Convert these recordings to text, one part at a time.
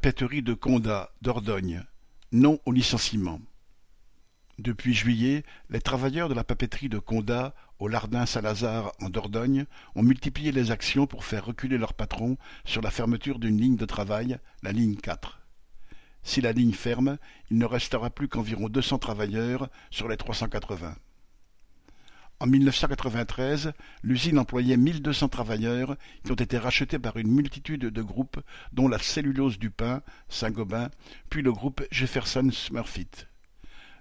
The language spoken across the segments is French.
Papeterie de Condat, Dordogne, non au licenciement. Depuis juillet, les travailleurs de la papeterie de Condat, au Lardin Saint-Lazare, en Dordogne, ont multiplié les actions pour faire reculer leur patron sur la fermeture d'une ligne de travail, la ligne 4. Si la ligne ferme, il ne restera plus qu'environ deux cents travailleurs sur les trois cent quatre-vingts. En 1993, l'usine employait 1200 travailleurs qui ont été rachetés par une multitude de groupes dont la Cellulose du Pain, Saint-Gobain, puis le groupe Jefferson Smurfit.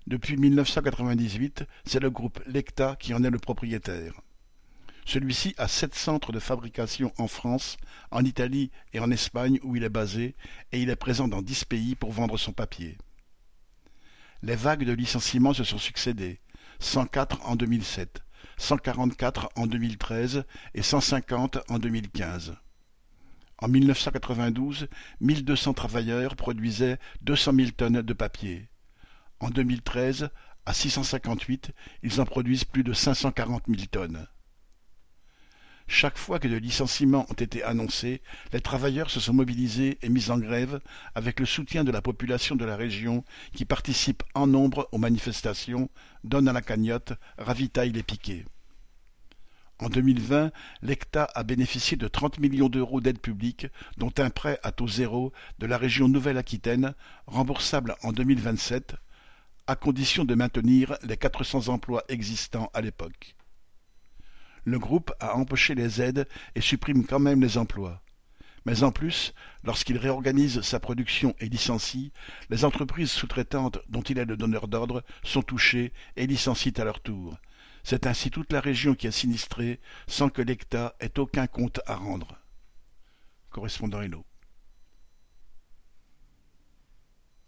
Depuis 1998, c'est le groupe Lecta qui en est le propriétaire. Celui-ci a sept centres de fabrication en France, en Italie et en Espagne où il est basé, et il est présent dans dix pays pour vendre son papier. Les vagues de licenciements se sont succédées, 104 en 2007, 144 en 2013 et 150 en 2015. En 1992, 1200 travailleurs produisaient 200 000 tonnes de papier. En 2013, à 658, ils en produisent plus de 540 000 tonnes. Chaque fois que des licenciements ont été annoncés, les travailleurs se sont mobilisés et mis en grève avec le soutien de la population de la région qui participe en nombre aux manifestations, donne à la cagnotte, ravitaille les piquets. En 2020, l'ECTA a bénéficié de 30 millions d'euros d'aide publique, dont un prêt à taux zéro de la région Nouvelle-Aquitaine, remboursable en 2027, à condition de maintenir les 400 emplois existants à l'époque le groupe a empoché les aides et supprime quand même les emplois. Mais en plus, lorsqu'il réorganise sa production et licencie, les entreprises sous-traitantes dont il est le donneur d'ordre sont touchées et licencient à leur tour. C'est ainsi toute la région qui est sinistrée sans que l'État ait aucun compte à rendre. Correspondant Hello.